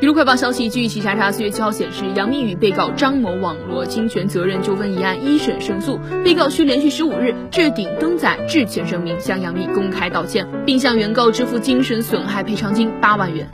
娱乐快报消息，据企查查四月七号显示，杨幂与被告张某网络侵权责任纠纷一案一审胜诉，被告需连续十五日置顶登载致歉声明，向杨幂公开道歉，并向原告支付精神损害赔偿金八万元。